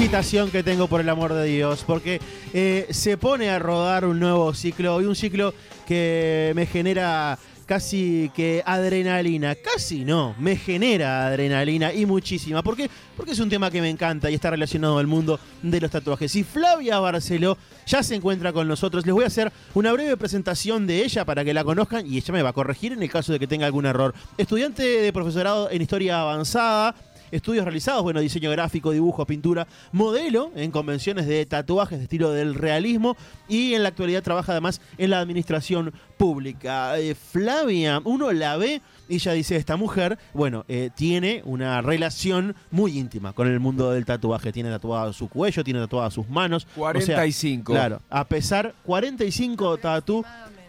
excitación que tengo por el amor de Dios, porque eh, se pone a rodar un nuevo ciclo y un ciclo que me genera casi que adrenalina, casi no, me genera adrenalina y muchísima. ¿Por qué? Porque es un tema que me encanta y está relacionado al mundo de los tatuajes. Y Flavia Barceló ya se encuentra con nosotros. Les voy a hacer una breve presentación de ella para que la conozcan y ella me va a corregir en el caso de que tenga algún error. Estudiante de profesorado en historia avanzada, estudios realizados, bueno, diseño gráfico, dibujo, pintura, modelo en convenciones de tatuajes de estilo del realismo y en la actualidad trabaja además en la administración pública. Eh, Flavia, uno la ve y ella dice, esta mujer, bueno, eh, tiene una relación muy íntima con el mundo del tatuaje. Tiene tatuado su cuello, tiene tatuadas sus manos. O sea, 45. claro, a pesar, 45 tatu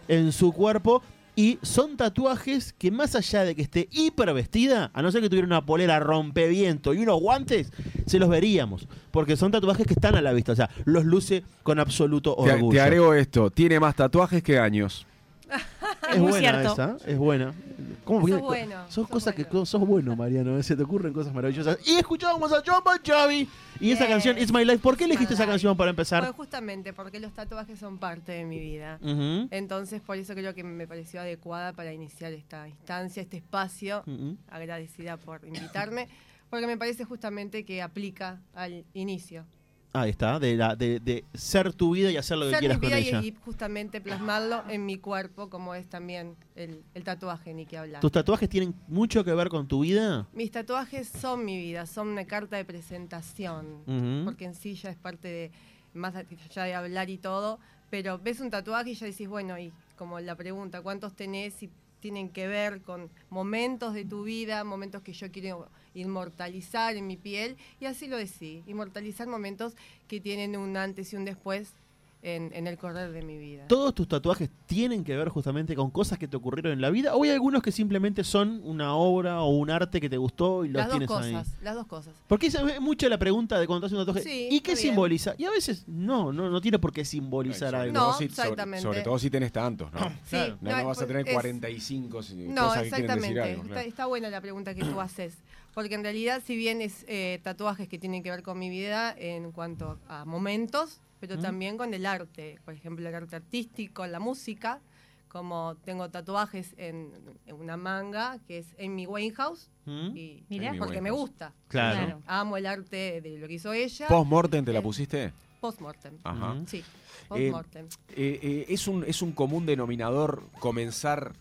en su cuerpo. Y son tatuajes que más allá de que esté hiper vestida, a no ser que tuviera una polera rompeviento y unos guantes, se los veríamos. Porque son tatuajes que están a la vista. O sea, los luce con absoluto Te, orgullo. te agrego esto, tiene más tatuajes que años. es muy buena cierto. esa, es buena. ¿Cómo Sos bueno, Son sos cosas bueno. que sos bueno, Mariano. ¿eh? Se te ocurren cosas maravillosas. Y escuchábamos a John Bon Jovi. Y esa Bien. canción, It's My Life. ¿Por qué It's elegiste esa life. canción para Pues empezar? justamente porque los tatuajes son parte de mi vida. Ujú. Entonces, por eso creo que me pareció adecuada para iniciar esta instancia, este espacio. Ujú. Agradecida por invitarme, porque me parece justamente que aplica al inicio. Ahí está, de, la, de, de ser tu vida y hacer lo que quieras mi con vida ella. y, y justamente plasmarlo en mi cuerpo, como es también el, el tatuaje, ni que hablar. ¿Tus tatuajes tienen mucho que ver con tu vida? Mis tatuajes son mi vida, son una carta de presentación, porque en sí ya es parte de, más allá de hablar y todo, pero ves un tatuaje y ya decís, bueno, y como la pregunta, ¿cuántos tenés? Y tienen que ver con momentos de tu vida, momentos que yo quiero inmortalizar en mi piel, y así lo decí, inmortalizar momentos que tienen un antes y un después en, en el correr de mi vida. ¿Todos tus tatuajes tienen que ver justamente con cosas que te ocurrieron en la vida? ¿O hay algunos que simplemente son una obra o un arte que te gustó y los Las dos tienes ahí? cosas, las dos cosas. Porque esa es mucho la pregunta de cuando te haces un tatuaje. Sí, ¿Y qué bien. simboliza? Y a veces no, no, no tiene por qué simbolizar algo. No, si- exactamente. Sobre, todo si tenés tantos, ¿no? Sí, Claro. No, no vas a tener es- 45 si- No, cosas que quieren decir exactamente. algo. está, claro. está buena la pregunta que tú haces. Porque en realidad, si bien es eh, tatuajes que tienen que ver con mi vida en cuanto a momentos, pero también con el arte. Por ejemplo, el arte artístico, la música. Como tengo tatuajes en, en una manga que es Amy Winehouse. ¿Mm? Y Mirá. Amy porque me gusta. Claro. Claro. Amo el arte de lo que hizo ella. ¿Post-mortem te la Eh, pusiste? Postmortem. Ajá. Sí, postmortem. Eh, eh, ¿es, un, ¿Es un común denominador comenzar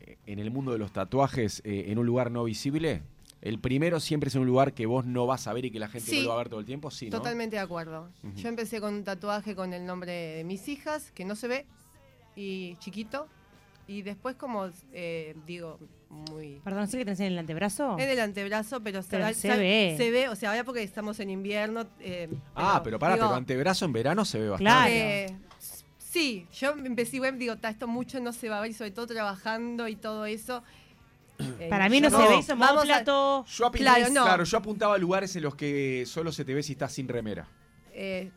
eh, en el mundo de los tatuajes eh, en un lugar no visible? ¿El primero siempre es en un lugar que vos no vas a ver y que la gente Sí. no lo va a ver todo el tiempo? Sí, ¿no? Totalmente de acuerdo. Yo empecé con un tatuaje con el nombre de mis hijas, que no se ve, y chiquito. Y después como, eh, digo, muy... Perdón, ¿sé que tenés en el antebrazo? En el antebrazo, pero, Pero se sa- ve. Se ve, o sea, ahora porque estamos en invierno. eh, Ah, pero para, digo, pero antebrazo en verano se ve bastante. Claro. eh, sí, yo empecé digo, "Ta, esto mucho no se va a ver, y sobre todo trabajando y todo eso. Eh, Para mí no, se ve modo vamos a- plato. Yo, apunté- Claro, no. claro, yo apuntaba a lugares en los que solo se te ve si estás sin remera. eh,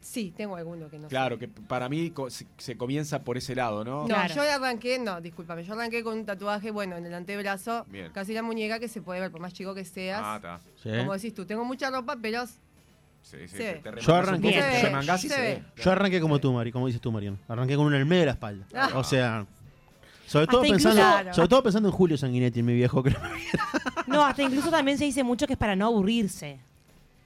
sí, tengo alguno que no Claro, sé. que para mí co- se, se comienza por ese lado, ¿no? No, Claro. yo arranqué, no, discúlpame, yo arranqué con un tatuaje, bueno, en el antebrazo, Bien. casi la muñeca que se puede ver, por más chico que seas. Ah, está. Sí. Como decís tú, tengo mucha ropa, pero Sí, sí, Se te- ve. te remangás Yo un arranqué- poco, Se te ve, remangás y se se ve. ve. Yo arranqué como tú, Mari, como dices tú, Mariano. Arranqué con un el medio de la espalda. Ah. O sea, sobre todo, Hasta pensando, incluso- sobre todo pensando en Julio Sanguinetti, mi viejo. creo. No, hasta incluso también se dice mucho que es para no aburrirse.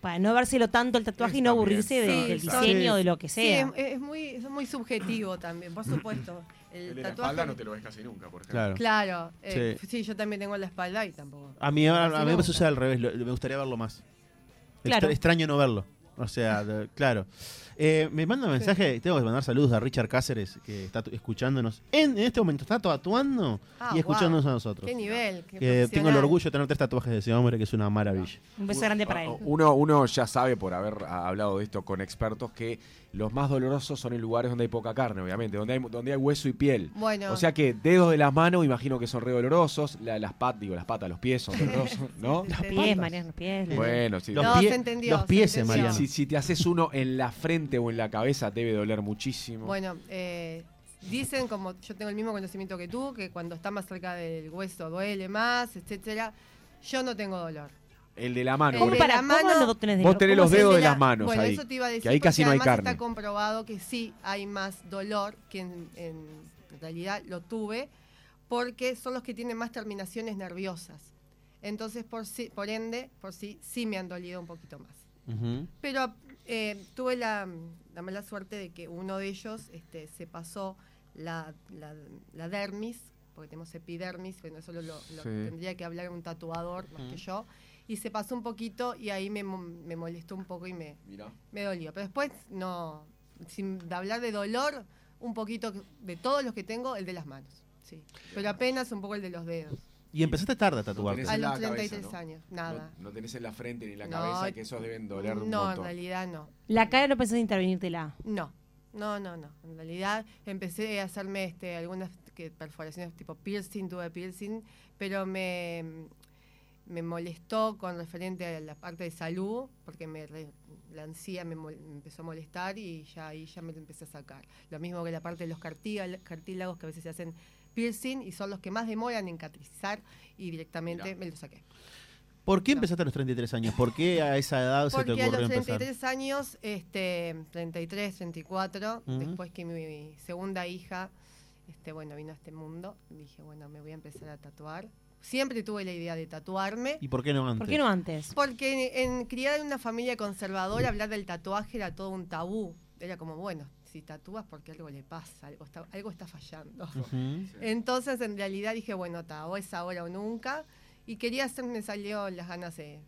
Para no vérselo tanto el tatuaje y no aburrirse de- sí, del diseño, Sí. de lo que Sí, sea. es, es muy, es muy subjetivo también, por supuesto. El, El de la tatuaje. espalda no te lo ves casi nunca, por ejemplo. Claro. Claro, eh, Sí. sí. yo también tengo la espalda y tampoco. A mí, a, a mí me sucede al revés, lo- me gustaría verlo más. Claro. Extra- extraño no verlo. O sea, de- claro. Eh, me manda un mensaje, tengo que mandar saludos a Richard Cáceres, que está escuchándonos. En, en este momento está tatuando Ah, y escuchándonos wow. a nosotros. Qué nivel. qué Que tengo el orgullo de tener tres tatuajes de ese hombre, que es una maravilla. Un beso grande para él. Uno, uno ya sabe por haber ah, hablado de esto con expertos que los más dolorosos son en lugares donde hay poca carne, obviamente, donde hay, donde hay hueso y piel. Bueno, O sea que dedos de las manos, imagino que son re dolorosos. La- las patas, digo, las patas, los pies son dolorosos, ¿no? Sí, Los pies, patas. Mariano, los pies. Bueno, sí. Los, No, pie- se entendió, los se pies, entendió. Mariano. Si, si te haces uno en la frente o en la cabeza, debe doler muchísimo. Bueno, eh, dicen, como yo tengo el mismo conocimiento que tú, que cuando está más cerca del hueso duele más, etcétera. Yo no tengo dolor. El de la mano. El ¿Cómo de por para la cómo mano- no tenés de Vos tenés los dedos de la- las manos Bueno, ahí, eso te iba a decir. que ahí casi no hay carne. está comprobado que sí hay más dolor, que en, en realidad lo tuve, porque son los que tienen más terminaciones nerviosas. Entonces, por, sí, por ende, por sí, sí me han dolido un poquito más. Pero eh, tuve la, la mala suerte de que uno de ellos este, se pasó la, la- la dermis, porque tenemos epidermis, bueno, eso lo, lo- lo Sí. tendría que hablar un tatuador más que yo, y se pasó un poquito y ahí me, me molestó un poco y me, Mirá. me dolió. Pero después, no, sin de hablar de dolor, un poquito de todos los que tengo, el de las manos. Sí. Pero apenas un poco el de los dedos. Y empezaste tarde a tatuarte. tenés A los cabeza, 33 ¿no? años, nada. No, no tenés en la frente ni en la No, cabeza, que esos deben doler un no, en realidad no. La cara no pensás en intervenírtela. No, no, no, no. En realidad empecé a hacerme este, algunas que, perforaciones tipo piercing, tuve piercing, pero me, me molestó con referente a la parte de salud, porque me re- la ansía me, me empezó a molestar y ya ahí ya me lo empecé a sacar. Lo mismo que la parte de los cartílagos que a veces se hacen piercing y son los que más demoran en catrizar y directamente Mirá. me lo saqué. ¿Por qué No. empezaste a los 33 años? ¿Por qué a esa edad se te Porque a ocurrió los empezar? 33 años, este, 33, 34, Ujú. después que mi segunda hija, este, bueno, vino a este mundo, dije, bueno, me voy a empezar a tatuar. Siempre tuve la idea de tatuarme, ¿Y por qué no antes? ¿Por qué no antes? porque en, en criada en una familia conservadora, hablar del tatuaje era todo un tabú. Era como, bueno, si tatúas porque algo le pasa, algo está, algo está fallando. Entonces, en realidad dije, bueno, ta, o es ahora o nunca. Y quería hacerme, salió las ganas de,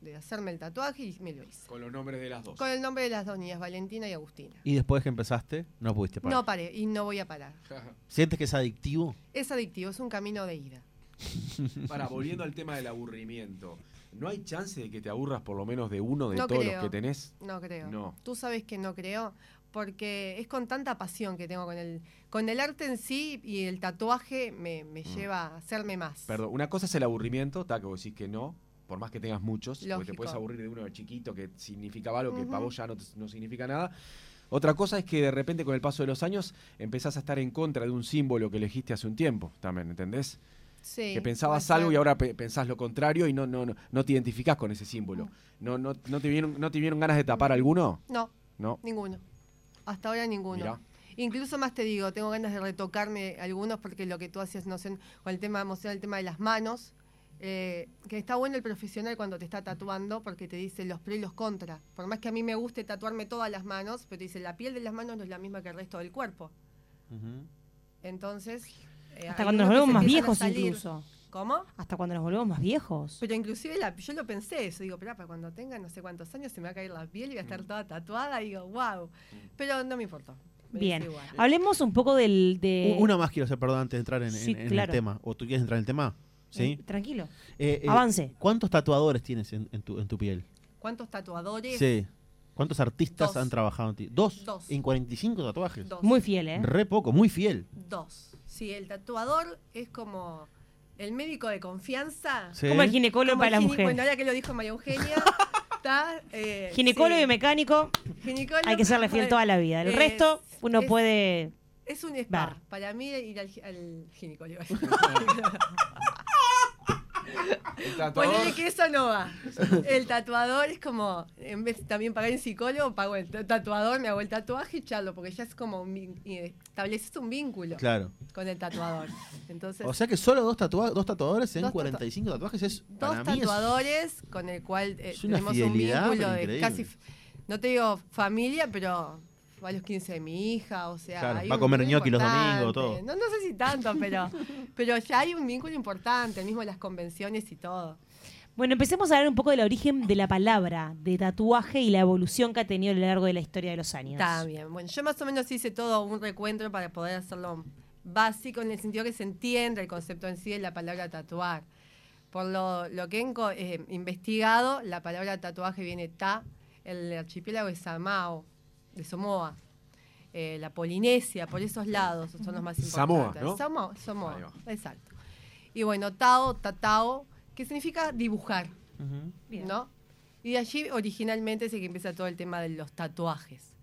de hacerme el tatuaje y me lo hice. Con los nombres de las dos. Con el nombre de las dos niñas, Valentina y Agustina. Y después que empezaste, no pudiste parar. No paré y no voy a parar. ¿Sientes que es adictivo? Es adictivo, es un camino de ida. Para, volviendo al tema del aburrimiento. ¿No hay chance de que te aburras por lo menos de uno de No todos creo. los que tenés? No creo. No. Tú sabes que no creo, porque es con tanta pasión que tengo con el, con el arte en sí y el tatuaje me, me Mm. lleva a hacerme más. Perdón, una cosa es el aburrimiento, está que vos decís que no, por más que tengas muchos, porque te puedes aburrir de uno de chiquito que significaba algo que Ujú. para vos ya no, no significa nada. Otra cosa es que de repente con el paso de los años empezás a estar en contra de un símbolo que elegiste hace un tiempo, también, ¿entendés? Sí, que pensabas algo y ahora pe- pensás lo contrario y no, no, no, no te identificás con ese símbolo. ¿No, no, no, te vieron, ¿No te vieron ganas de tapar alguno? No, No. ninguno. Hasta ahora ninguno. Mirá. Incluso más te digo, tengo ganas de retocarme algunos porque lo que tú hacías, no sé, con el tema emocional, el tema de las manos, eh, que está bueno el profesional cuando te está tatuando porque te dice los pros y los contras. Por más que a mí me guste tatuarme todas las manos, pero te dice la piel de las manos no es la misma que el resto del cuerpo. Entonces... eh, Hasta cuando nos volvemos más viejos incluso. ¿Cómo? Hasta cuando nos volvemos más viejos. Pero inclusive la- yo lo pensé eso, digo, pero para cuando tenga no sé cuántos años se me va a caer la piel y voy a Mm. estar toda tatuada, y digo, wow. Pero no me importó. me Bien. igual. Hablemos un poco del... De... Una más quiero hacer, perdón, antes de entrar en, Sí, en- en claro. el tema. ¿O tú quieres entrar en el tema? ¿Sí? Eh, tranquilo. Eh, eh, Avance. ¿Cuántos tatuadores tienes en, en tu, en tu piel? ¿Cuántos tatuadores? Sí. ¿Cuántos artistas Dos. han trabajado en ti? ¿Dos? Dos. ¿En 45 tatuajes? Dos. Muy fiel, ¿eh? Re poco, muy fiel. Dos. Sí, el tatuador es como el médico de confianza. Sí. Como el ginecólogo Como para la el gine- mujer. Bueno, ahora que lo dijo María Eugenia, está... eh, Ginecólogo sí. y mecánico, Ginecólogo, hay que serle fiel toda la vida. El es- resto, uno es- puede... Es un spa. Ver. Para mí ir al ginecólogo. Ponele que eso no va. El tatuador es como, en vez de también pagar en psicólogo, pago el tatuador, me hago el tatuaje y charlo, porque ya es como, estableces un vínculo Claro. con el tatuador. Entonces, O sea que solo dos, tatua- dos tatuadores en Dos tatua- 45 tatuajes es. dos para mí es- tatuadores con el cual eh, es una tenemos un vínculo de casi, no te digo familia, pero a los 15 de mi hija, o sea, Claro, hay va a comer ñoqui los domingos, todo. No, no sé si tanto, pero, pero ya hay un vínculo importante, el mismo las convenciones y todo. Bueno, empecemos a hablar un poco del origen de la palabra de tatuaje y la evolución que ha tenido a lo largo de la historia de los años. Está bien. Bueno, yo más o menos hice todo un recuento para poder hacerlo básico en el sentido que se entienda el concepto en sí de la palabra tatuar. Por lo, lo que he eh, investigado, la palabra tatuaje viene ta, el archipiélago de Samao, de Samoa, eh, la Polinesia, por esos lados son los más Samoa, importantes. ¿no? Samoa, Samoa, Ahí va. exacto. Y bueno, tao, tatao, que significa dibujar. Bien. ¿no? Y de allí originalmente es el que empieza todo el tema de los tatuajes.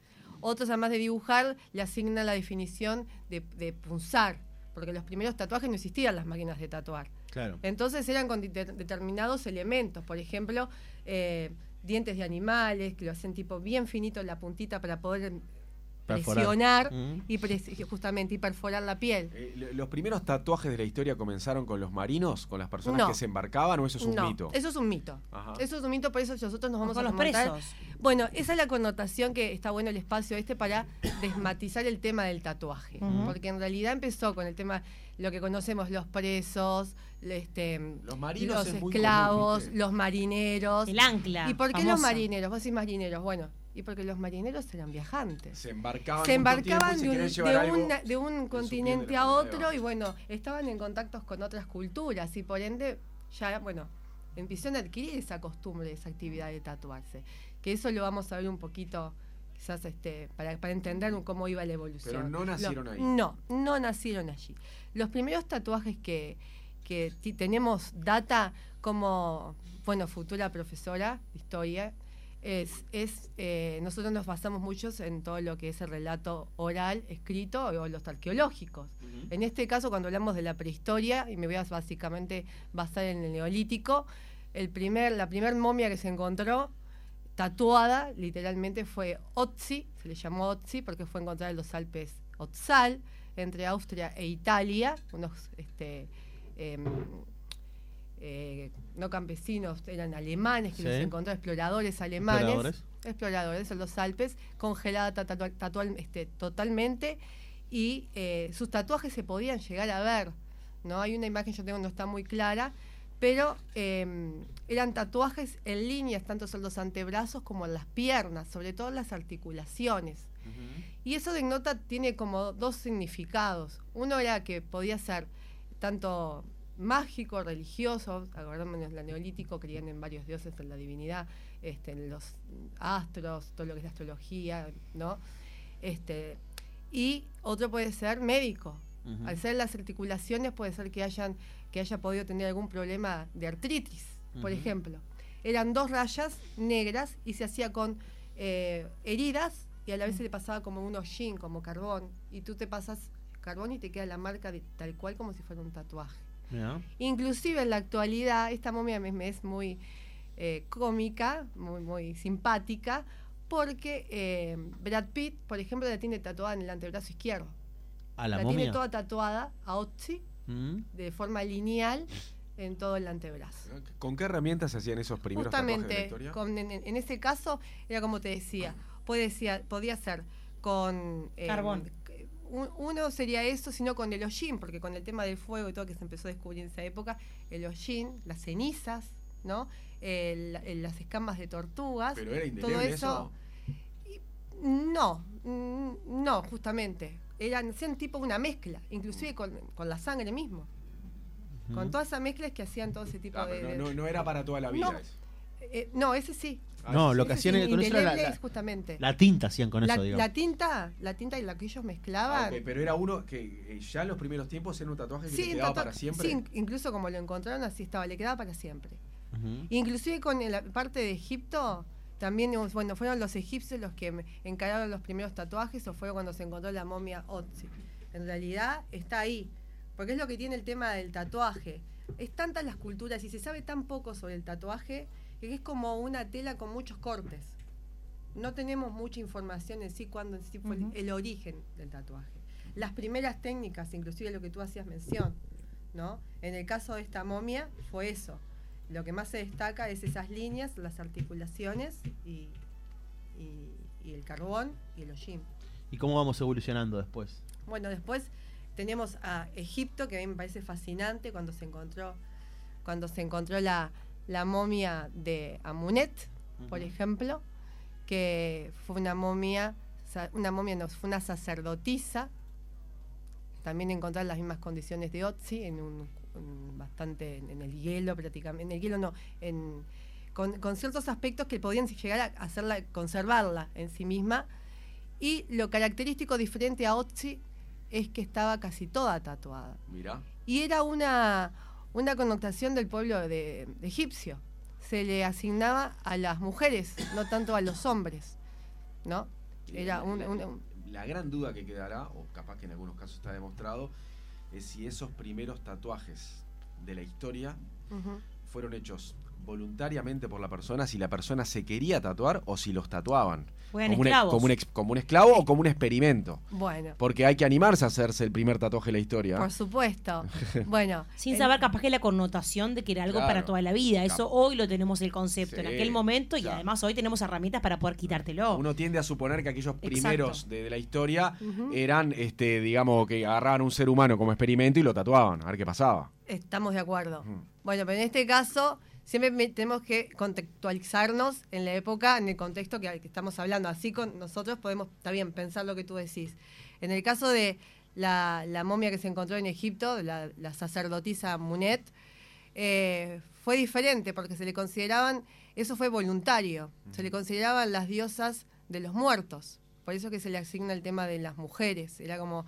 Otros, además de dibujar, le asignan la definición de, de punzar, porque los primeros tatuajes no existían las máquinas de tatuar. Claro. Entonces eran con dete- determinados elementos, por ejemplo, eh, dientes de animales, que lo hacen tipo bien finito en la puntita para poder Perforar. presionar Mm. y pres- justamente y perforar la piel. Eh, lo- ¿Los primeros tatuajes de la historia comenzaron con los marinos, con las personas No. que se embarcaban o eso es un no, mito? eso es un mito. Ajá. Eso es un mito, por eso nosotros nos vamos con a los remontar presos. Bueno, esa es la connotación que está bueno el espacio este para desmatizar el tema del tatuaje. Porque en realidad empezó con el tema, lo que conocemos, los presos, este, Los marinos los es muy esclavos, los marineros. El ancla. ¿Y por qué los marineros? Vos decís marineros. Bueno, y porque los marineros eran viajantes. Se embarcaban, Se de un, de una- de continente a otro y bueno, estaban en contactos con otras culturas y por ende ya, bueno, empezaron a adquirir esa costumbre, esa actividad de tatuarse. Que eso lo vamos a ver un poquito, quizás este, para, para entender cómo iba la evolución. Pero no nacieron Lo- ahí. No, no nacieron allí. Los primeros tatuajes que, que tenemos data como, bueno, futura profesora de historia, es, es eh, nosotros nos basamos muchos en todo lo que es el relato oral, escrito o los arqueológicos. En este caso, cuando hablamos de la prehistoria, y me voy a básicamente basar en el neolítico, el primer, la primera momia que se encontró tatuada, literalmente fue Otzi, se le llamó Otzi porque fue encontrada en los Alpes Otzal, entre Austria e Italia, unos este, eh, no campesinos, eran alemanes que Sí. los encontró, exploradores alemanes, Exploradores. exploradores en los Alpes, congelada tatua- este, totalmente, y eh, sus tatuajes se podían llegar a ver. ¿no? Hay una imagen, yo tengo, no está muy clara, pero eh, eran tatuajes en líneas, tanto en los antebrazos como en las piernas, sobre todo en las articulaciones. Y eso denota, tiene como dos significados. Uno era que podía ser tanto mágico, religioso, acordámonos, la neolítico creían en varios dioses, en la divinidad, este, en los astros, todo lo que es la astrología, ¿no? Este, y otro puede ser médico. Al ser las articulaciones puede ser que hayan que haya podido tener algún problema de artritis, por ejemplo. Eran dos rayas negras y se hacía con eh, heridas y a la vez se le pasaba como un hollín, como carbón. Y tú te pasas carbón y te queda la marca de, tal cual como si fuera un tatuaje. Mirá. Inclusive en la actualidad, esta momia me, me es muy eh, cómica, muy, muy simpática, porque eh, Brad Pitt, por ejemplo, la tiene tatuada en el antebrazo izquierdo. A la, La, momia. tiene toda tatuada a Otzi Mm. de forma lineal en todo el antebrazo. ¿Con qué herramientas se hacían esos primeros tatuajes de la Justamente, historia? con- en, en ese caso, era como te decía, podía ser con... eh, Carbón. Un- uno sería eso, sino con el hollín, porque con el tema del fuego y todo que se empezó a descubrir en esa época, el hollín, las cenizas, ¿no? El- el- las escamas de tortugas, ¿Pero era todo indeleble eso. No, mm, no, justamente. Eran, hacían tipo una mezcla, inclusive con, con la sangre mismo. Con toda esa mezcla es que hacían todo ese tipo Ah, de... no, no- no era para toda la vida. No. eso. Eh, no, ese sí. Ah, No, lo que hacían con eso era la, justamente. la tinta hacían con La, eso, digamos. la tinta, la tinta y la que ellos Ah, mezclaban. ok, pero era uno que eh, ya en los primeros tiempos era un tatuaje que sí, le quedaba para siempre. sí, incluso como lo encontraron así estaba, le quedaba para siempre. Ujú. Inclusive con la parte de Egipto, también, bueno, fueron los egipcios los que encargaron los primeros tatuajes o fue cuando se encontró la momia Otzi. En realidad está ahí, porque es lo que tiene el tema del tatuaje. es tantas las culturas y se sabe tan poco sobre el tatuaje que es como una tela con muchos cortes. No tenemos mucha información en sí cuando en sí fue el- origen del tatuaje. Las primeras técnicas, inclusive lo que tú hacías mención, ¿no? En el caso de esta momia fue eso. Lo que más se destaca es esas líneas, las articulaciones y, y- y el carbón y el hollín. ¿Y cómo vamos evolucionando después? Bueno, después tenemos a Egipto, que a mí me parece fascinante cuando se encontró, cuando se encontró la, la momia de Amunet, por ejemplo, que fue una momia, una momia no, fue una sacerdotisa, también encontrar las mismas condiciones de Otzi, en un, un- bastante en, en el hielo prácticamente, en el hielo no, en, con, con ciertos aspectos que podían llegar a hacerla, conservarla en sí misma. Y lo característico diferente a Otzi es que estaba casi toda tatuada. Mirá. Y era una, una connotación del pueblo de, de egipcio. Se le asignaba a las mujeres, no tanto a los hombres. ¿No? Era un- la- un- la gran duda que quedará, o capaz que en algunos casos está demostrado, es si esos primeros tatuajes de la historia fueron hechos voluntariamente por la persona, si la persona se quería tatuar o si los tatuaban. Como, un, como, un ex- como un esclavo o como un experimento. Bueno, Porque hay que animarse a hacerse el primer tatuaje de la historia. por supuesto. Bueno, Sin saber capaz que la connotación de que era algo Claro. para toda la vida. Eso Claro. hoy lo tenemos el concepto. en aquel momento y además hoy tenemos herramientas para poder quitártelo. Uno tiende a suponer que aquellos primeros de, de la historia eran, este, digamos, que agarraban un ser humano como experimento y lo tatuaban, a ver qué pasaba. Estamos de acuerdo. Bueno, pero en este caso siempre me- tenemos que contextualizarnos en la época, en el contexto que, que estamos hablando. Así con nosotros podemos también pensar lo que tú decís. En el caso de la, la momia que se encontró en Egipto, la, la sacerdotisa Munet, eh, fue diferente porque se le consideraban, eso fue voluntario, se le consideraban las diosas de los muertos. Por eso que se le asigna el tema de las mujeres. Era como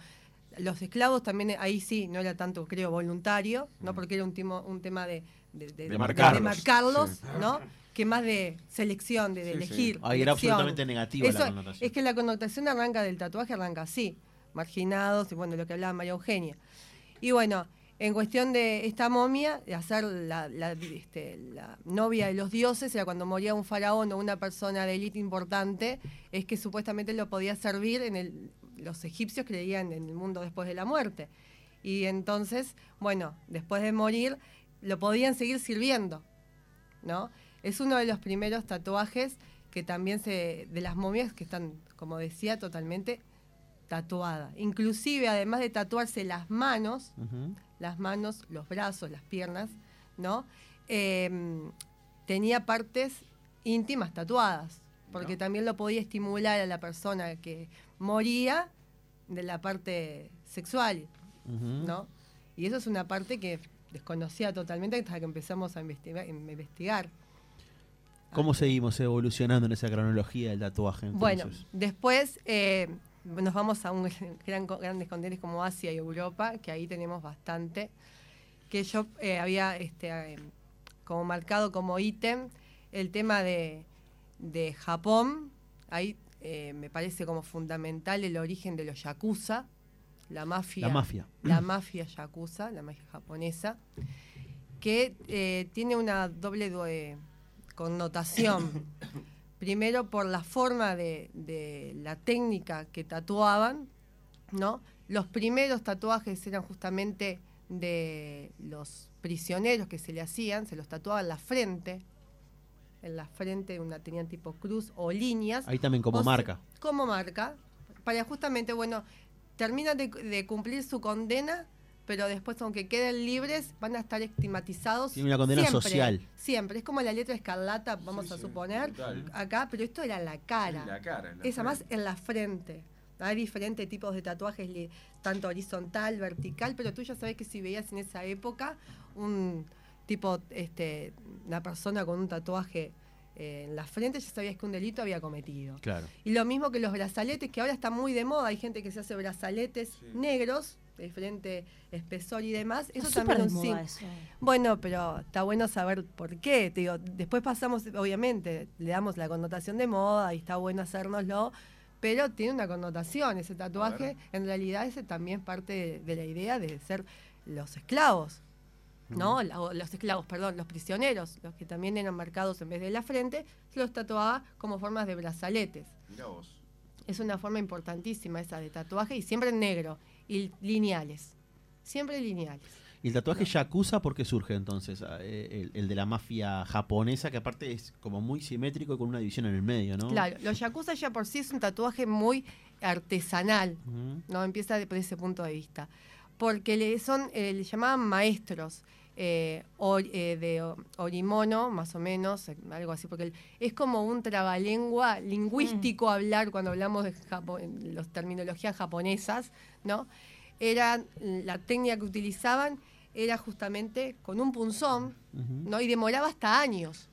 los esclavos también ahí sí no era tanto creo voluntario no porque era un, timo- un tema de de, de- De marcarlos. de marcarlos, Sí. no que más de selección de, elegir Ahí era absolutamente negativa Eso- la connotación. es que la connotación arranca del tatuaje arranca así marginados y bueno lo que hablaba María Eugenia y bueno en cuestión de esta momia, de hacer la, la, este, la novia de los dioses, era cuando moría un faraón o una persona de élite importante, es que supuestamente lo podía servir en el. Los egipcios creían en el mundo después de la muerte. Y entonces, bueno, después de morir, lo podían seguir sirviendo. ¿No? Es uno de los primeros tatuajes que también se. de las momias que están, como decía, totalmente tatuadas. Inclusive, además de tatuarse las manos, las manos, los brazos, las piernas, ¿no? Eh, tenía partes íntimas tatuadas, porque también lo podía estimular a la persona que moría de la parte sexual. ¿no? Y eso es una parte que desconocía totalmente hasta que empezamos a investigar. a investigar. ¿Cómo seguimos evolucionando en esa cronología del tatuaje? Bueno, entonces? después eh, nos vamos a un gran, grandes continentes como Asia y Europa, que ahí tenemos bastante. Que yo eh, había este, eh, como marcado como ítem el tema de, de Japón. Ahí me parece como fundamental el origen de los yakuza, la mafia. La mafia. La mafia yakuza, la mafia japonesa, que eh, tiene una doble due- connotación. Primero por la forma de, de la técnica que tatuaban, ¿no? Los primeros tatuajes eran justamente de los prisioneros que se le hacían, se los tatuaban en la frente, en la frente una tenían tipo cruz o líneas. Ahí también como se- marca. como marca, para justamente, bueno, terminan de, de cumplir su condena, pero después, aunque queden libres, van a estar estigmatizados. Tiene una condena siempre, social. Siempre. Es como la letra escarlata, vamos Sí, a sí, suponer, total. acá, pero esto era la cara. En la cara, en la Esa más frente. en la frente. Hay diferentes tipos de tatuajes, tanto horizontal, vertical, pero tú ya sabes que si veías en esa época un tipo, este, una persona con un tatuaje eh, en la frente, ya sabías que un delito había cometido. Claro. Y lo mismo que los brazaletes, que ahora están muy de moda. Hay gente que se hace brazaletes Sí. negros, de diferente espesor y demás. Eso Está también un eso. Bueno, pero está bueno saber por qué. Te digo, después pasamos, obviamente, le damos la connotación de moda y está bueno hacérnoslo, pero tiene una connotación. Ese tatuaje, en realidad, ese también es parte de, de la idea de ser los esclavos. ¿No? La- o los esclavos, perdón, los prisioneros, los que también eran marcados en vez de la frente, se los tatuaba como formas de brazaletes. Mirá vos. Es una forma importantísima esa de tatuaje y siempre en negro y lineales. Siempre lineales. ¿Y el tatuaje Yakuza por qué surge entonces? Ah, eh, El, el de la mafia japonesa, que aparte es como muy simétrico y con una división en el medio, ¿no? Claro, los yakuza ya por sí es un tatuaje muy artesanal. ¿no? Empieza por ese punto de vista. Porque le son, eh, le llamaban maestros eh, or- eh, de orimono, más o menos, eh, algo así, porque el- es como un trabalengua lingüístico hablar cuando hablamos de Japo- las terminologías japonesas, ¿no? Era, la técnica que utilizaban era justamente con un punzón. ¿no? Y demoraba hasta años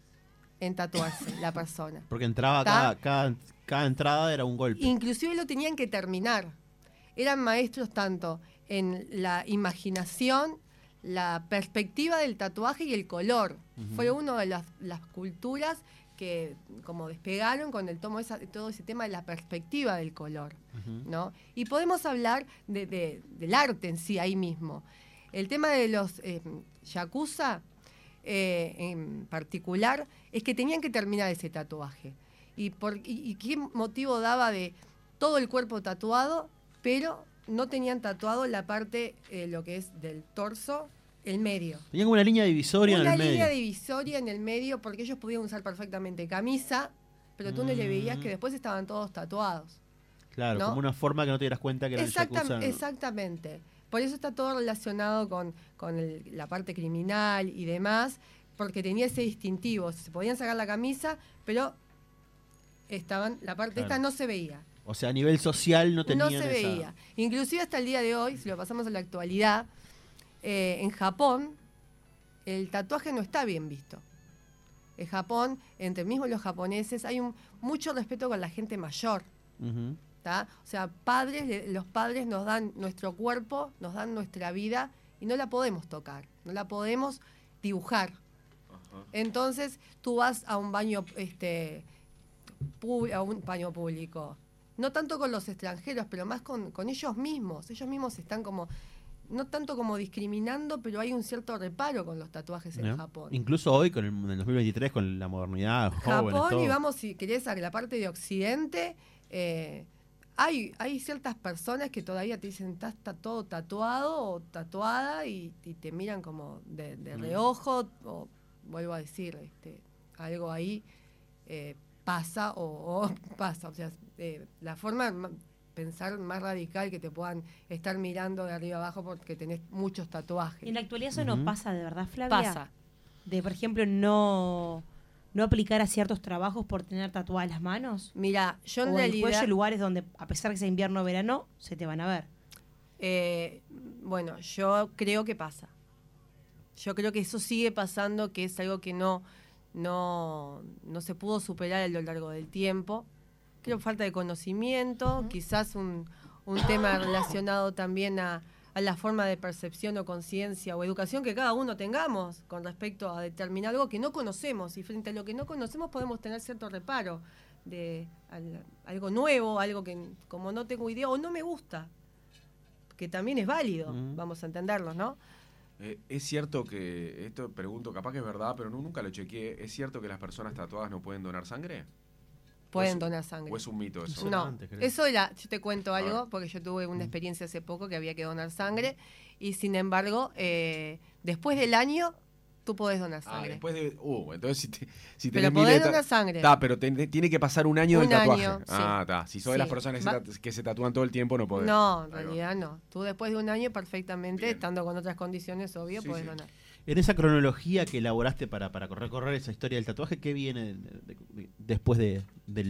en tatuarse la persona. Porque entraba cada, cada, cada entrada era un golpe. Inclusive lo tenían que terminar. Eran maestros tanto en la imaginación, la perspectiva del tatuaje y el color. Fue una de las, las culturas que como despegaron con el tomo esa- todo ese tema de la perspectiva del color. ¿no? Y podemos hablar de- de- del arte en sí ahí mismo. El tema de los eh, yakuza eh, en particular es que tenían que terminar ese tatuaje. ¿Y, por, y, y qué motivo daba de todo el cuerpo tatuado, pero no tenían tatuado la parte, eh, lo que es del torso, el medio? Tenía como una línea divisoria Una en el línea medio. divisoria en el medio porque ellos podían usar perfectamente camisa, pero tú no le veías Mm. que después estaban todos tatuados. Claro, ¿no? como una forma que no te dieras cuenta que era el Exactam-. Exactamente. Por eso está todo relacionado con, con el- la parte criminal y demás, porque tenía ese distintivo. Se podían sacar la camisa, pero estaban la parte Claro. esta no se veía. O sea, a nivel social no tenían No se esa- veía. Inclusive hasta el día de hoy, si lo pasamos a la actualidad, eh, en Japón el tatuaje no está bien visto. En Japón, entre mismos los japoneses, hay un, mucho respeto con la gente mayor. O sea, padres, los padres nos dan nuestro cuerpo, nos dan nuestra vida y no la podemos tocar, no la podemos dibujar. Entonces, tú vas a un baño, este, a un baño público, no tanto con los extranjeros, pero más con, con ellos mismos. Ellos mismos están como, no tanto como discriminando, pero hay un cierto reparo con los tatuajes en ¿No? Japón. Incluso hoy, con el, en el 2023, con la modernidad, jóvenes, Japón, todo. y vamos, si querés, a la parte de Occidente, eh, hay, hay ciertas personas que todavía te dicen, estás todo tatuado o tatuada y, y te miran como de, de Mm. reojo, o vuelvo a decir, este, algo ahí eh, pasa o, o pasa. O sea, eh, la forma de pensar más radical que te puedan estar mirando de arriba abajo porque tenés muchos tatuajes. En la actualidad eso no pasa de verdad, Flavia. Pasa. De, por ejemplo, no, no aplicar a ciertos trabajos por tener tatuadas las manos. Mira, yo en o en el realidad... cuello lugares donde, a pesar que sea invierno o verano, se te van a ver. Eh, bueno, yo creo que pasa. Yo creo que eso sigue pasando, que es algo que no, no, no se pudo superar a lo largo del tiempo. Creo falta de conocimiento, quizás un, un tema relacionado también a, a la forma de percepción o conciencia o educación que cada uno tengamos con respecto a determinar algo que no conocemos. Y frente a lo que no conocemos podemos tener cierto reparo de al- algo nuevo, algo que como no tengo idea o no me gusta que también es válido, Mm. vamos a entenderlo, ¿no? Eh, es cierto que, esto pregunto, capaz que es verdad, pero no, nunca lo chequeé. ¿Es cierto que las personas tatuadas no pueden donar sangre? Pueden es- donar sangre. ¿O es un mito eso? No, eso era, yo te cuento algo, porque yo tuve una experiencia hace poco que había que donar sangre, y sin embargo, eh, después del año, tú podés donar Ah, sangre. después de. Uh, entonces si, te, si Pero tenés podés donar sangre. Ta, pero te- tiene que pasar un año Un del tatuaje. año. Ah, está. Si sos de las personas que se, Va- que se tatúan todo el tiempo, no podés. No, en realidad no. Tú después de un año perfectamente, Bien. estando con otras condiciones, obvio, Sí, podés donar. En esa cronología que elaboraste para, para recorrer esa historia del tatuaje, ¿qué viene de- de- de- después de, de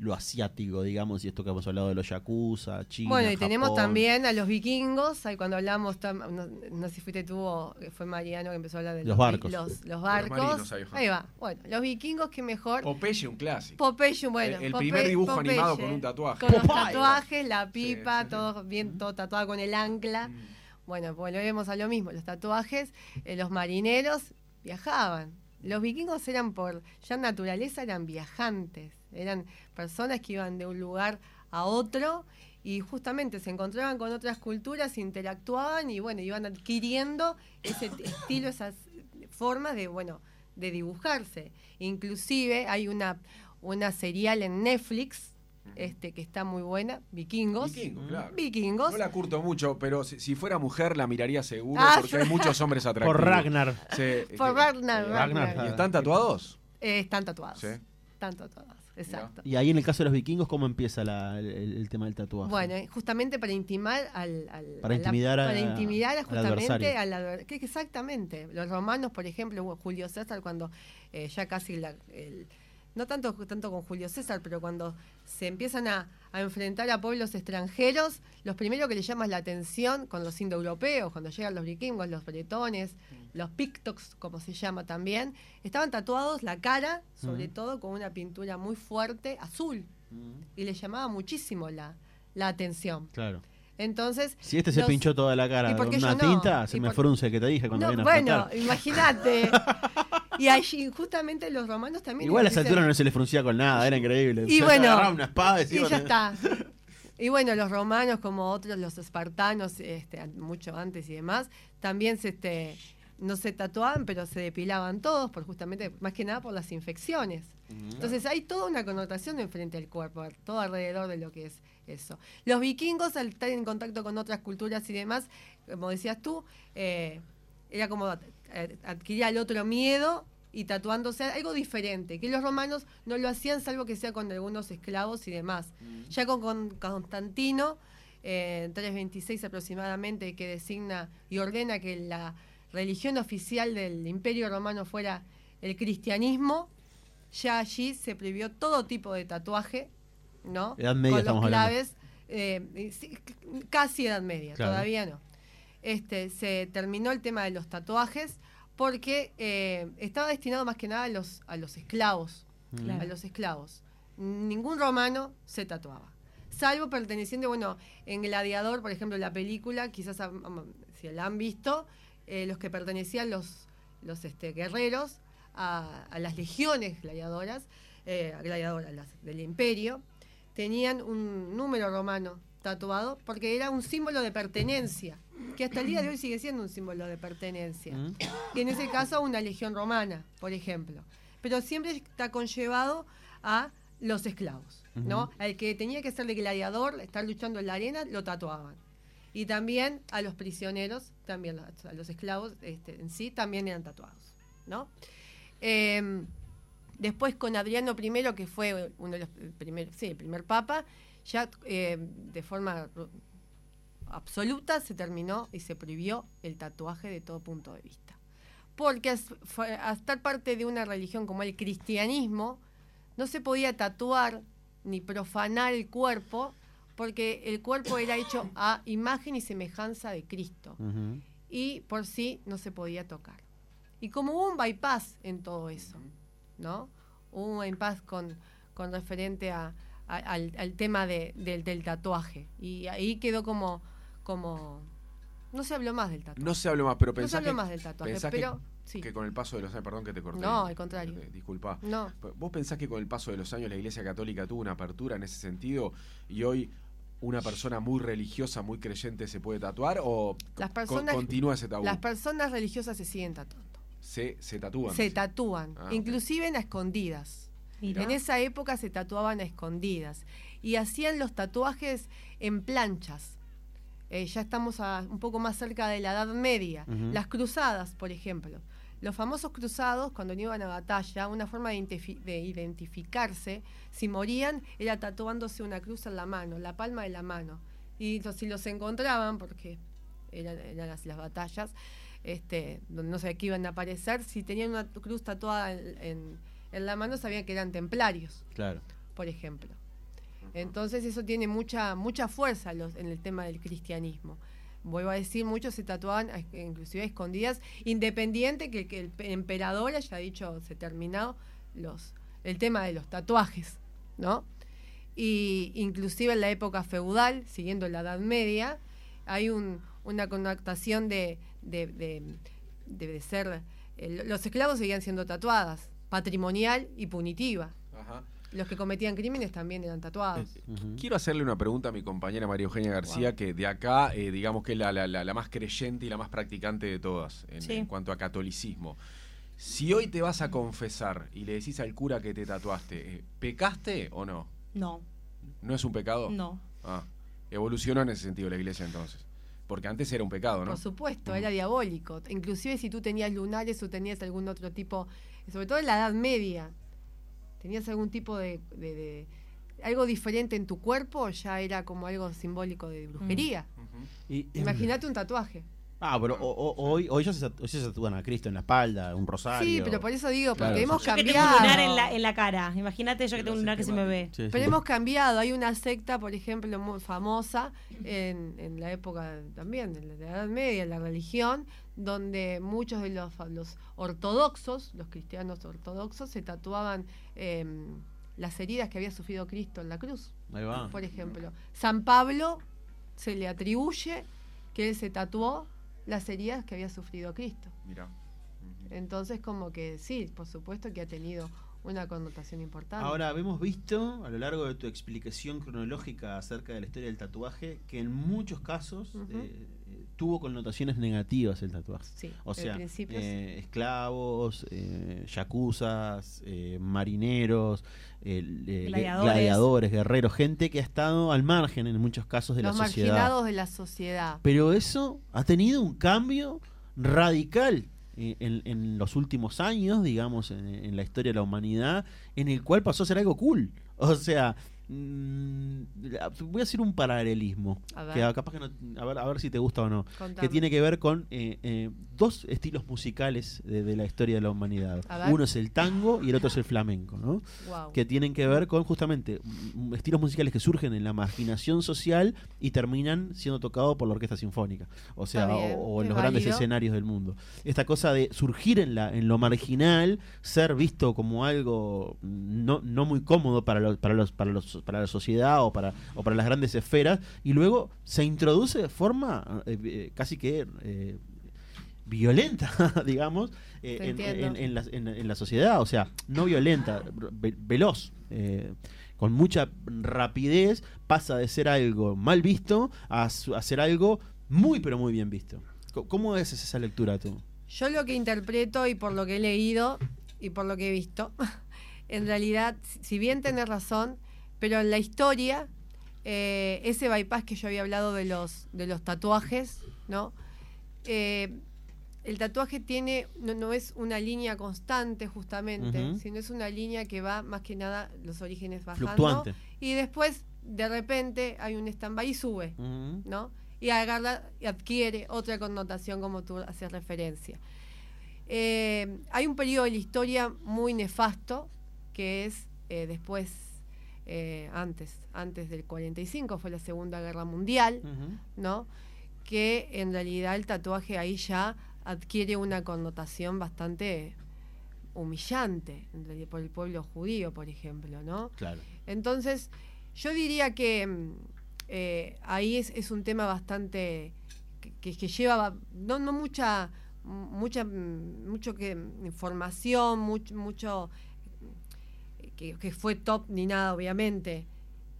lo asiático, digamos, y esto que hemos hablado de los yakuza, China, Bueno, y tenemos también a los vikingos, ahí cuando hablamos, tam- no, no sé si fuiste tú o fue Mariano que empezó a hablar de Los barcos. Los, los marinos, barcos. ahí va. ahí va. Bueno, los vikingos que mejor. Popeye, un clásico. Popeye, bueno. El- primer dibujo Popeye, animado con un tatuaje. Con los tatuajes, la pipa, Sí, sí, sí. todo bien, todo tatuado con el ancla. Mm. Bueno, volvemos a lo mismo. Los tatuajes, eh, los marineros viajaban. Los vikingos eran por, ya naturaleza eran viajantes. Eran personas que iban de un lugar a otro y justamente se encontraban con otras culturas, interactuaban y bueno, iban adquiriendo ese estilo, esas formas de, bueno, de dibujarse. Inclusive hay una, una serial en Netflix este, que está muy buena, Vikingos. Vikingos, claro. Vikingos. No la curto mucho, pero si, si fuera mujer la miraría seguro Ah, porque hay muchos hombres atractivos. Por Ragnar. Sí, Por eh, Ragnar, Ragnar. ¿Y están tatuados? Eh, están tatuados. Sí. Están tatuados, exacto. Y ahí en el caso de los vikingos, ¿cómo empieza la- el, el tema del tatuaje? Bueno, eh, justamente para intimar al, al- Para la- intimidar a- para intimidar a al justamente adversario. al adver- que- que exactamente. Los romanos, por ejemplo, Julio César cuando eh, ya casi la- el- no tanto tanto con Julio César, pero cuando se empiezan a, a enfrentar a pueblos extranjeros, los primeros que le llaman la atención con los indoeuropeos, cuando llegan los vikingos, los bretones, los pictox, como se llama también, estaban tatuados la cara, sobre todo con una pintura muy fuerte, azul, y le llamaba muchísimo la, la atención. Claro. Entonces, Si este se los- pinchó toda la cara ¿Y por con una no? tinta, se ¿Y me por- frunce que te dije cuando No, viene a bueno, imagínate. y allí, justamente los romanos también. Igual a esa altura no se le fruncía con nada, era increíble. Y bueno, una espada y ya está. Y bueno, los romanos, como otros, los espartanos, este, mucho antes y demás, también se, este, no se tatuaban, pero se depilaban todos, por justamente, más que nada por las infecciones. Entonces hay toda una connotación en frente al cuerpo, todo alrededor de lo que es eso. Los vikingos, al estar en contacto con otras culturas y demás, como decías tú, eh, era como ad- ad- adquirir al otro miedo y tatuándose algo diferente, que los romanos no lo hacían salvo que sea con algunos esclavos y demás. Ya con, con Constantino, eh, en 326 aproximadamente, que designa y ordena que la religión oficial del imperio romano fuera el cristianismo, ya allí se prohibió todo tipo de tatuaje, ¿no? Edad media con los claves, eh, casi edad media, Claro. todavía no. Este, se terminó el tema de los tatuajes porque eh, estaba destinado más que nada a los, a los esclavos, Claro. a los esclavos. Ningún romano se tatuaba. Salvo perteneciente, bueno, en Gladiador, por ejemplo, la película, quizás si la han visto, eh, los que pertenecían los, los este, guerreros a, a las legiones gladiadoras, eh, gladiadoras las del imperio, tenían un número romano tatuado porque era un símbolo de pertenencia, que hasta el día de hoy sigue siendo un símbolo de pertenencia. Mm. Que en ese caso una legión romana, por ejemplo. Pero siempre está conllevado a los esclavos, ¿no? Al que tenía que ser de gladiador, estar luchando en la arena, lo tatuaban. Y también a los prisioneros, también a los esclavos este, en sí, también eran tatuados, ¿no? Eh, después con Adriano I, que fue uno de los primeros, sí, el primer papa, ya eh, de forma absoluta se terminó y se prohibió el tatuaje de todo punto de vista. Porque as- fue- a estar parte de una religión como el cristianismo, no se podía tatuar ni profanar el cuerpo, porque el cuerpo era hecho a imagen y semejanza de Cristo y por sí no se podía tocar. Y como hubo un bypass en todo eso, ¿no? Hubo un bypass con, con referente a, a- al, al tema de- del, del tatuaje. Y ahí quedó como, como... No se habló más del tatuaje. No se habló más, pero No se pensás habló que, más del tatuaje, pensás pero... que, sí. que con el paso de los años, perdón que te corté. No, al contrario. Eh, disculpa. No. ¿Vos pensás que con el paso de los años la Iglesia Católica tuvo una apertura en ese sentido y hoy una persona muy religiosa, muy creyente se puede tatuar o Las co- personas- continúa ese tabú? Las personas religiosas se siguen tatuando. se, se tatúan. Se tatúan, Ah, inclusive en escondidas. Mira. En esa época se tatuaban a escondidas y hacían los tatuajes en planchas. Eh, ya estamos a- un poco más cerca de la Edad Media. Las cruzadas, por ejemplo. Los famosos cruzados, cuando iban a batalla, una forma de, identifi- de identificarse, si morían, era tatuándose una cruz en la mano, la palma de la mano. Y si los encontraban, porque eran, eran las, las batallas, este, donde no sabía qué iban a aparecer, si tenían una cruz tatuada en, en- en la mano, sabían que eran templarios, Claro. por ejemplo. Entonces eso tiene mucha, mucha fuerza los- en el tema del cristianismo. Vuelvo a decir, muchos se tatuaban inclusive escondidas, independiente que, el emperador haya dicho, se terminado los, el tema de los tatuajes, ¿no? Y inclusive en la época feudal, siguiendo la Edad Media, hay un- una connotación de- de- de ser... eh, los esclavos seguían siendo tatuadas, patrimonial y punitiva. Ajá. Los que cometían crímenes también eran tatuados. Ujú. Quiero hacerle una pregunta a mi compañera María Eugenia García, que de acá, eh, digamos que es la, la- la- la más creyente y la más practicante de todas en, Sí. en cuanto a catolicismo. Si hoy te vas a confesar y le decís al cura que te tatuaste, eh, ¿pecaste o no? No, ¿No es un pecado? no. Ah, evolucionó en ese sentido la iglesia entonces. Porque antes era un pecado, ¿no? Por supuesto, era diabólico. Inclusive si tú tenías lunares o tenías algún otro tipo, sobre todo en la Edad Media, tenías algún tipo de, de- de- algo diferente en tu cuerpo, ya era como algo simbólico de brujería. Y- Imagínate un tatuaje. Ah, pero o- o- hoy, hoy ya se, hoy se tatúan a Cristo en la espalda, un rosario. Sí, pero por eso digo, porque Claro, hemos sí. Yo que tengo cambiado. un lunar en la, en la cara. Imagínate yo que En tengo un lunar que se me ve. Sí, sí. Pero hemos cambiado. Hay una secta, por ejemplo, muy famosa en, en la época también, de la Edad Media, en la religión, donde muchos de los, los ortodoxos, los cristianos ortodoxos, se tatuaban eh, las heridas que había sufrido Cristo en la cruz. Ahí va. Por ejemplo, San Pablo se le atribuye que él se tatuó las heridas que había sufrido Cristo. Mirá. Ujú. Entonces, como que sí, por supuesto que ha tenido una connotación importante. Ahora, hemos visto a lo largo de tu explicación cronológica acerca de la historia del tatuaje que en muchos casos eh, tuvo connotaciones negativas el tatuaje. sí, O sea, sí. eh, esclavos, eh, yacuzas, eh, marineros, eh, Gladiadores. gladiadores, guerreros, gente que ha estado al margen en muchos casos de los la sociedad. marginados de la sociedad. Pero eso ha tenido un cambio radical en, en los últimos años, digamos, en, en la historia de la humanidad, en el cual pasó a ser algo cool. O sea, voy a hacer un paralelismo, que capaz que no, a ver, a ver si te gusta o no, Contame. que tiene que ver con eh, eh, dos estilos musicales de, de la historia de la humanidad. Uno es el tango y el otro es el flamenco, ¿no? Que tienen que ver con justamente mm, estilos musicales que surgen en la marginación social y terminan siendo tocados por la orquesta sinfónica, o sea, bien, o, o en los grandes escenarios del mundo. Esta cosa de surgir en la en lo marginal, ser visto como algo no, no muy cómodo para los, para los para los para la sociedad o para o para las grandes esferas y luego se introduce de forma eh, eh, casi que eh, violenta, digamos, eh, en, en- en la, en- en la sociedad, o sea, no violenta, ve- veloz, con mucha rapidez, pasa de ser algo mal visto a, su- a ser algo muy, pero muy bien visto. ¿Cómo es esa lectura tú? Yo lo que interpreto y por lo que he leído y por lo que he visto, en realidad, si bien tenés razón, pero en la historia, eh, ese bypass que yo había hablado de los, de los tatuajes, ¿no? Eh, el tatuaje tiene, no, no es una línea constante justamente, sino es una línea que va más que nada los orígenes bajando. Fluctuante. Y después, de repente, hay un stand-by y sube. ¿no? Y agarra y adquiere otra connotación como tú haces referencia. Eh, hay un periodo de la historia muy nefasto que es eh, después, eh, antes, antes del 45, fue la Segunda Guerra Mundial. ¿no? Que en realidad el tatuaje ahí ya adquiere una connotación bastante humillante en realidad, por el pueblo judío, por ejemplo, ¿no? Claro. Entonces, yo diría que mm, eh, ahí es, es un tema bastante que, lleva no, no mucha mucha mm, mucho que información, mucho, mucho que, que fue top ni nada, obviamente.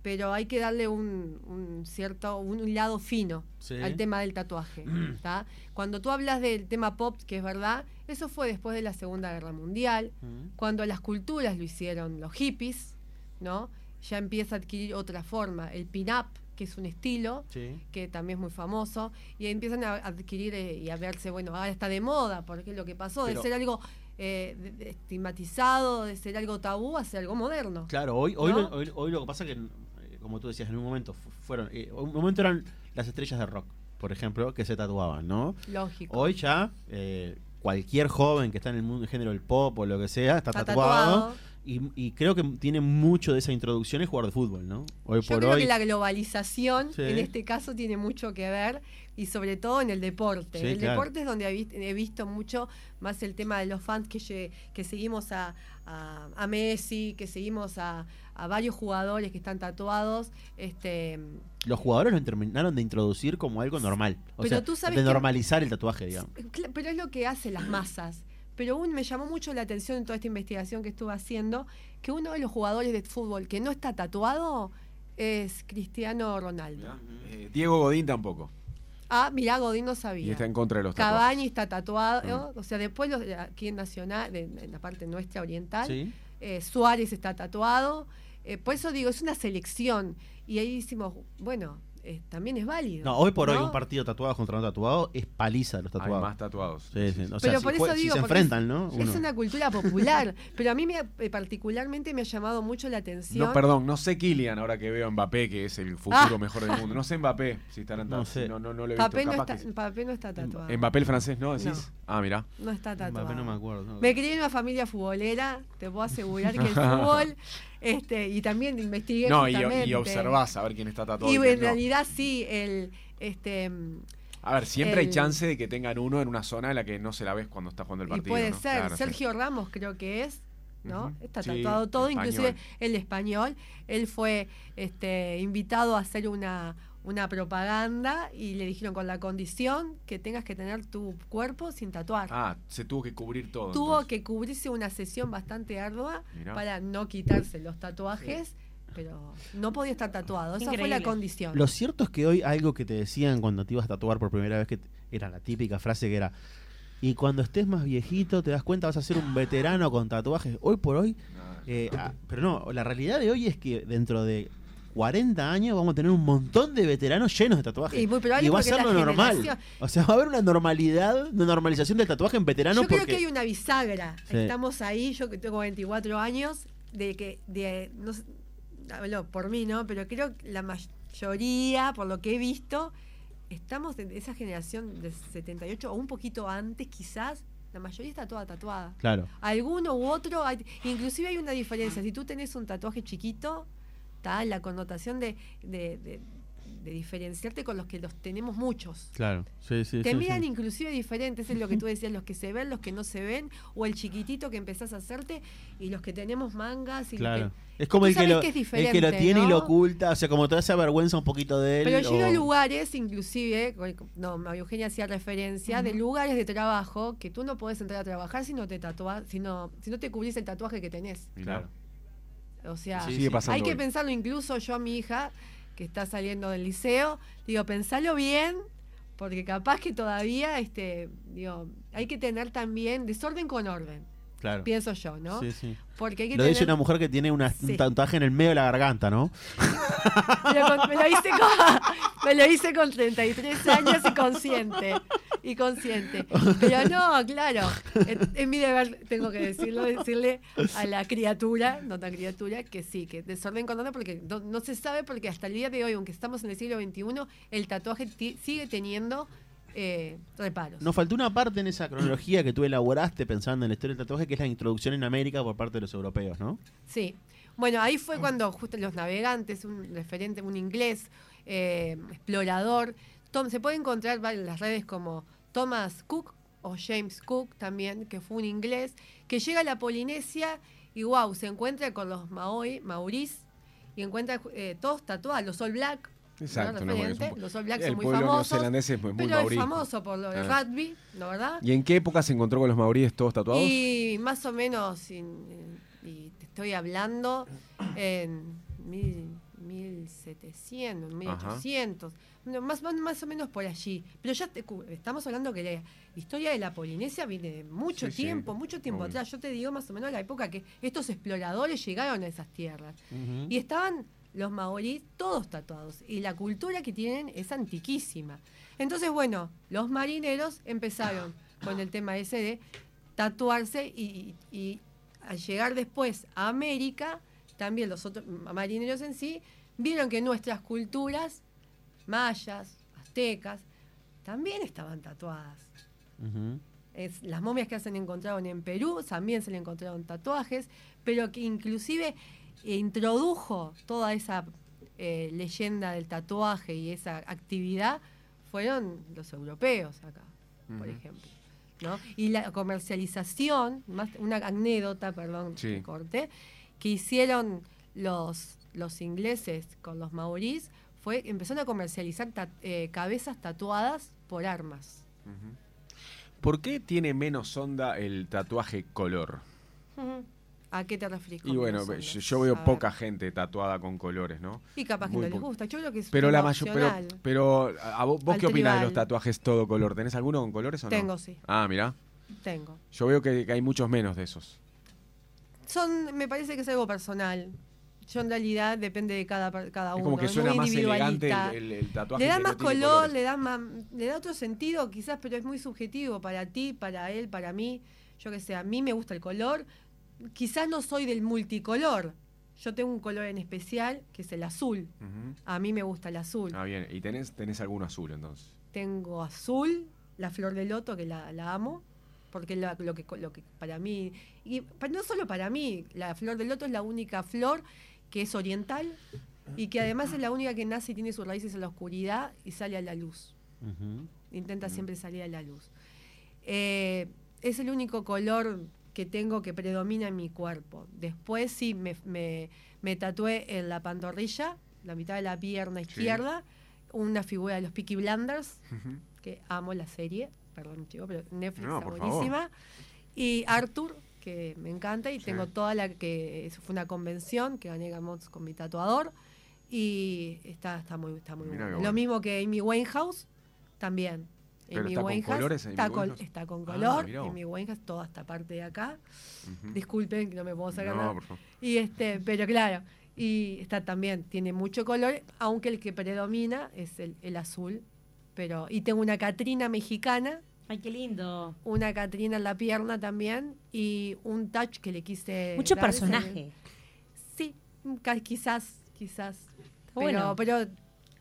Pero hay que darle un, un cierto, un lado fino Sí. al tema del tatuaje. ¿tá? Cuando tú hablas del tema pop, que es verdad, eso fue después de la Segunda Guerra Mundial, Ujú. cuando las culturas lo hicieron los hippies, ¿no? Ya empieza a adquirir otra forma. El pin-up, que es un estilo, Sí. que también es muy famoso, y empiezan a adquirir eh, y a verse, bueno, ahora está de moda, porque es lo que pasó, Pero- de ser algo eh, estigmatizado, de ser algo tabú, a ser algo moderno. Claro, hoy, hoy, ¿No? lo, hoy, hoy lo que pasa que, eh, como tú decías, en un momento fu- fueron, eh, un momento eran las estrellas de rock, por ejemplo, que se tatuaban, ¿no? Lógico. Hoy ya eh, cualquier joven que está en el mundo, género del pop o lo que sea, está, Está tatuado. tatuado. Y, y creo que tiene mucho de esa introducción es jugar de fútbol, ¿no? Hoy Yo por creo hoy. que la globalización Sí. en este caso tiene mucho que ver y sobre todo en el deporte. Sí, el claro. deporte es donde he vis- he visto mucho más el tema de los fans que, que seguimos a, a- a Messi, que seguimos a, a varios jugadores que están tatuados. Este, Los jugadores lo terminaron de introducir como algo normal. O Pero sea, tú sabes de que- normalizar el tatuaje, digamos. Pero es lo que hace las masas. Pero un, me llamó mucho la atención en toda esta investigación que estuve haciendo que uno de los jugadores de fútbol que no está tatuado es Cristiano Ronaldo. Eh, Diego Godín tampoco. Ah, mirá, Godín no sabía. Y está en contra de los tatuajes. Cavani está tatuado, ¿no? o sea, después los, de aquí en Nacional, de- en la parte nuestra oriental, Sí. eh, Suárez está tatuado. eh, por eso digo, es una selección. Y ahí decimos, bueno, también es válido. No, hoy por hoy ¿no? un partido tatuado contra no tatuado es paliza de los Hay tatuados. más tatuados. Sí, sí. O sea, Pero si, por eso si digo, se porque enfrentan, es, ¿no? una cultura popular. pero a mí me, eh, particularmente me ha llamado mucho la atención. No, perdón, no sé Kylian ahora que veo a Mbappé, que es el futuro Ah. mejor del mundo. No sé Mbappé si estarán No tan- sé. No, no, no lo he visto. Papé no, Capaz está, que Papé no está tatuado. Mbappé el francés, ¿no? ¿Decís? No. Ah, mirá. No está tatuado. Mbappé no me acuerdo. no. Me crié en una familia futbolera, te puedo asegurar que el fútbol, este, y también investigué No, y, justamente. y observás a ver quién está tatuado. Y en no. realidad sí, el, este, A ver, siempre hay chance de que tengan uno en una zona en la que no se la ves cuando está jugando el y partido. puede ¿no? ser, Claro, sí. Sergio Ramos creo que es, ¿no? Está Sí, tatuado todo, español. inclusive el español. Él fue este, invitado a hacer una, una propaganda y le dijeron con la condición que tengas que tener tu cuerpo sin tatuar. Ah, se tuvo que cubrir todo. Tuvo entonces. que cubrirse una sesión bastante ardua Mirá. para no quitarse los tatuajes, pero no podía estar tatuado. Esa fue la condición. Lo cierto es que hoy algo que te decían cuando te ibas a tatuar por primera vez, que era la típica frase que era, y cuando estés más viejito te das cuenta vas a ser un veterano con tatuajes. Hoy por hoy, eh, ah, pero no, la realidad de hoy es que dentro de 40 años vamos a tener un montón de veteranos llenos de tatuajes. Y muy probable y va a ser lo normal. generación- O sea, va a haber una normalidad, una normalización del tatuaje en veteranos Yo creo porque... que hay una bisagra. Sí. Estamos ahí, yo que tengo 24 años, de que, de, no sé, hablo por mí, ¿no? Pero creo que la mayoría, por lo que he visto, estamos en esa generación de 78 o un poquito antes quizás, la mayoría está toda tatuada. Claro. Alguno u otro, hay- inclusive hay una diferencia. Si tú tenés un tatuaje chiquito, está la connotación de, de- de- de diferenciarte con los que los tenemos muchos. Claro, sí, sí. Te sí, miran sí. inclusive diferentes, es lo que tú decías, los que se ven, los que no se ven, o el chiquitito que empezás a hacerte y los que tenemos mangas. Y los Claro. que- Es como el que, sabes lo, que es el que lo diferente, tiene y lo oculta, o sea, como toda esa vergüenza un poquito de él. Pero yo he o- lugares, inclusive, no, María Eugenia hacía referencia, de lugares de trabajo que tú no podés entrar a trabajar si no te tatuas, si no, si no te cubrís el tatuaje que tenés. mirá. O sea, Sí, Sigue pasando. hay que pensarlo incluso yo a mi hija, que está saliendo del liceo, digo, pensalo bien, porque capaz que todavía, este, digo, hay que tener también desorden con orden, Claro. pienso yo, ¿no? Sí, sí. Porque hay que Lo tener... dice una mujer que tiene una- Sí. un tatuaje en el medio de la garganta, ¿no? Me, lo hice con, me lo hice con 33 años y consciente. Y consciente. Pero no, claro. Es, mi deber, tengo que decirlo, decirle a la criatura, no tan criatura, que sí, que desorden con porque no, no se sabe, porque hasta el día de hoy, aunque estamos en el siglo XXI, el tatuaje sigue teniendo eh, reparos. Nos faltó una parte en esa cronología que tú elaboraste pensando en la historia del tatuaje, que es la introducción en América por parte de los europeos, ¿no? Sí. Bueno, ahí fue cuando justo los navegantes, un referente, un inglés, eh, explorador, Tom, se puede encontrar en las redes como Thomas Cook o James Cook también, que fue un inglés, que llega a la Polinesia y wow, se encuentra con los Maori, Maurís y encuentra eh, todos tatuados, los All Black. Exacto, no, los All Black el son muy famosos. neozelandés es muy, muy pero es maurí. famoso por lo del Ah. rugby, ¿no verdad? ¿Y en qué época se encontró con los maoríes todos tatuados? Y más o menos, en- en- y te estoy hablando en mil, 1700, 1800, no, más, más, más o menos por allí. Pero ya te estamos hablando que la historia de la Polinesia viene de mucho Sí, sí, tiempo, mucho tiempo atrás. Yo te digo más o menos la época que estos exploradores llegaron a esas tierras. Y estaban los maoríes todos tatuados. Y la cultura que tienen es antiquísima. Entonces, bueno, los marineros empezaron con el tema ese de tatuarse y, al llegar después a América, también los otros marineros en sí, vieron que nuestras culturas, mayas, aztecas, también estaban tatuadas. Es, las momias que se han encontrado en Perú también se le encontraron tatuajes, pero que inclusive introdujo toda esa eh, leyenda del tatuaje y esa actividad fueron los europeos acá, por ejemplo. ¿no? Y la comercialización, más una anécdota, perdón, Sí. que corté, que hicieron los, los ingleses con los maorís fue empezaron a comercializar ta- eh, cabezas tatuadas por armas. ¿Por qué tiene menos onda el tatuaje color? ¿A qué te referís? Y bueno, yo, yo veo A ver. poca gente tatuada con colores, ¿no? Y capaz que no les gusta. Yo creo que es Pero la mayor, pero, pero ¿a vos, vos qué opinás de los tatuajes todo color? ¿Tenés alguno con colores o no? Tengo, sí. Ah, mira. Tengo. Yo veo que, que hay muchos menos de esos. Son, me parece que es algo personal. Yo en realidad depende de cada, cada es uno. como que suena más elegante el, el- el tatuaje. Le da más no color, le da más, le da otro sentido quizás, pero es muy subjetivo para ti, para él, para mí. Yo que sé, a mí me gusta el color. Quizás no soy del multicolor. Yo tengo un color en especial que es el azul. A mí me gusta el azul. Ah, bien. Y tenés, tenés alguno azul entonces. Tengo azul, la flor de loto, que la, la amo, porque es la- lo, que, lo que para mí, y no solo para mí, la flor de loto es la única flor que es oriental y que además es la única que nace y tiene sus raíces en la oscuridad y sale a la luz. Intenta siempre salir a la luz. Eh, es el único color que tengo que predomina en mi cuerpo. Después sí, me, me- me tatué en la pantorrilla, la mitad de la pierna izquierda, una figura de los Peaky Blinders, Ujú. que amo la serie, perdón chico, pero Netflix No, está buenísima. Y Arthur, que me encanta, y Sí. tengo toda la que eso fue una convención que gané Gamots con mi tatuador. Y está, está muy, está muy bueno. Lo mismo que Amy Winehouse, también. Pero Amy está con colores, Amy está, con, está con Ah, color. mirá vos. Amy Winehouse, toda esta parte de acá. Ujú. Disculpen que no me puedo sacar No, nada. por favor. Y este, pero claro, y está también, tiene mucho color, aunque el que predomina es el, el azul. Pero, y tengo una Catrina mexicana, Ay, qué lindo. una Catrina en la pierna también, y un touch que le quise. Mucho dar, ese- personaje. Sí, quizás, quizás. Pero, Bueno. pero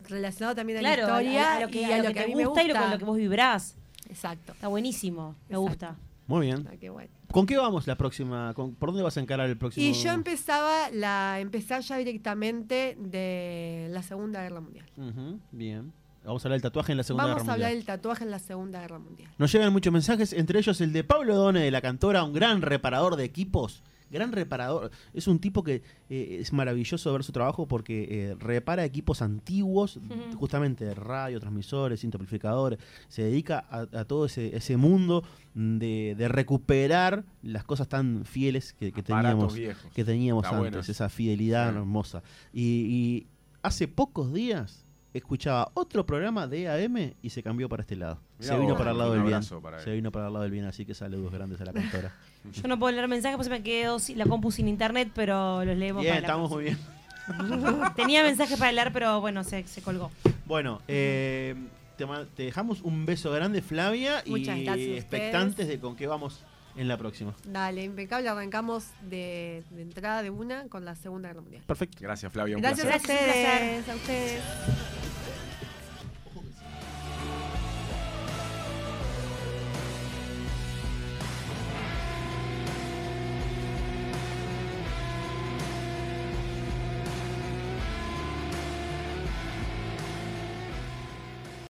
relacionado también a Claro, la historia a, a lo que, y a lo que a te mí me gusta y lo, con lo que vos vibrás. Exacto. Está buenísimo. Me Exacto. gusta. Muy bien. Ah, qué bueno. ¿Con qué vamos la próxima? ¿Con- ¿Por dónde vas a encarar el próximo? Y yo empezaba la empezar ya directamente de la Segunda Guerra Mundial. Bien. Vamos a hablar del tatuaje en la Segunda Vamos Guerra a hablar Mundial. del tatuaje en la Segunda Guerra Mundial. Nos llegan muchos mensajes, entre ellos el de Pablo Done de la Cantora, un gran reparador de equipos. Gran reparador. Es un tipo que eh, es maravilloso ver su trabajo porque eh, repara equipos antiguos, Ujú. justamente de radio, transmisores, cinta amplificadores. Se dedica a, a todo ese, ese mundo de, de recuperar las cosas tan fieles que, teníamos, viejos. que teníamos Está antes, esa fidelidad Sí. hermosa. Y, y hace pocos días escuchaba otro programa de AM y se cambió para este lado. Mirá se vino vos, para el lado del bien. para. Se vino para el lado del bien, así que saludos grandes a la cantora. Yo no puedo leer mensajes, pues me quedo sin la compu sin internet, pero los leemos bien, para la estamos muy bien. Tenía mensajes para leer, pero bueno, se, se colgó. Bueno, eh, te, dejamos un beso grande, Flavia, Muchas y gracias expectantes de con qué vamos en la próxima. Dale, impecable. Arrancamos de, de entrada de una con la Segunda Guerra Mundial. Perfecto. Gracias, Flavia. Un Gracias placer. a ustedes. A ustedes.